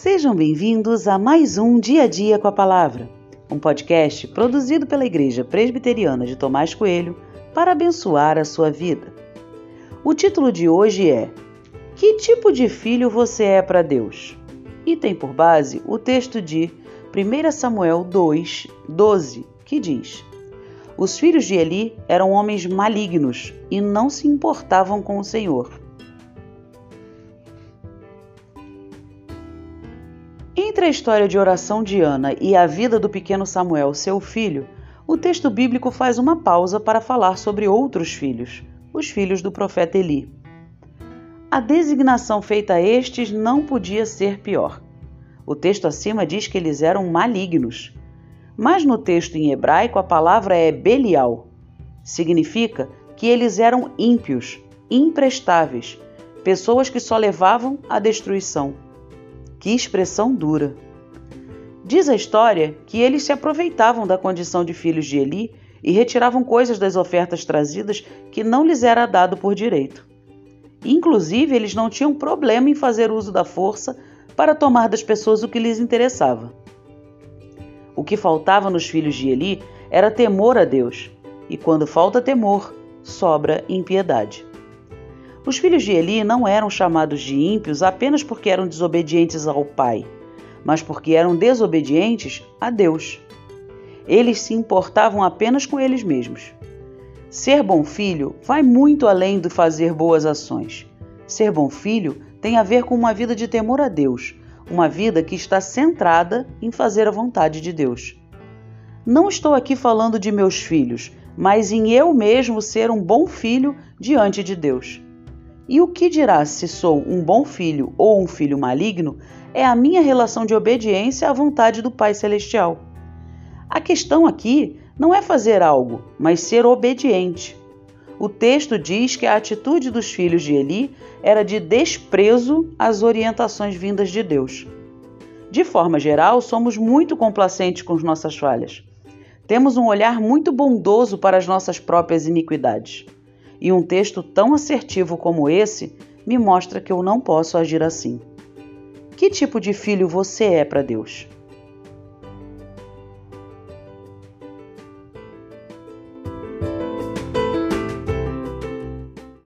Sejam bem-vindos a mais um Dia a Dia com a Palavra, um podcast produzido pela Igreja Presbiteriana de Tomás Coelho para abençoar a sua vida. O título de hoje é Que tipo de filho você é para Deus? E tem por base o texto de 1 Samuel 2, 12, que diz: Os filhos de Eli eram homens malignos e não se importavam com o Senhor Entre a história de oração de Ana e a vida do pequeno Samuel, seu filho, o texto bíblico faz uma pausa para falar sobre outros filhos, os filhos do profeta Eli. A designação feita a estes não podia ser pior. O texto acima diz que eles eram malignos. Mas no texto em hebraico a palavra é Belial. Significa que eles eram ímpios, imprestáveis, pessoas que só levavam à destruição. Que expressão dura! Diz a história que eles se aproveitavam da condição de filhos de Eli e retiravam coisas das ofertas trazidas que não lhes era dado por direito. Inclusive, eles não tinham problema em fazer uso da força para tomar das pessoas o que lhes interessava. O que faltava nos filhos de Eli era temor a Deus, e quando falta temor, sobra impiedade. Os filhos de Eli não eram chamados de ímpios apenas porque eram desobedientes ao pai, mas porque eram desobedientes a Deus. Eles se importavam apenas com eles mesmos. Ser bom filho vai muito além do fazer boas ações. Ser bom filho tem a ver com uma vida de temor a Deus, uma vida que está centrada em fazer a vontade de Deus. Não estou aqui falando de meus filhos, mas em eu mesmo ser um bom filho diante de Deus. E o que dirá se sou um bom filho ou um filho maligno é a minha relação de obediência à vontade do Pai Celestial. A questão aqui não é fazer algo, mas ser obediente. O texto diz que a atitude dos filhos de Eli era de desprezo às orientações vindas de Deus. De forma geral, somos muito complacentes com as nossas falhas. Temos um olhar muito bondoso para as nossas próprias iniquidades. E um texto tão assertivo como esse me mostra que eu não posso agir assim. Que tipo de filho você é para Deus?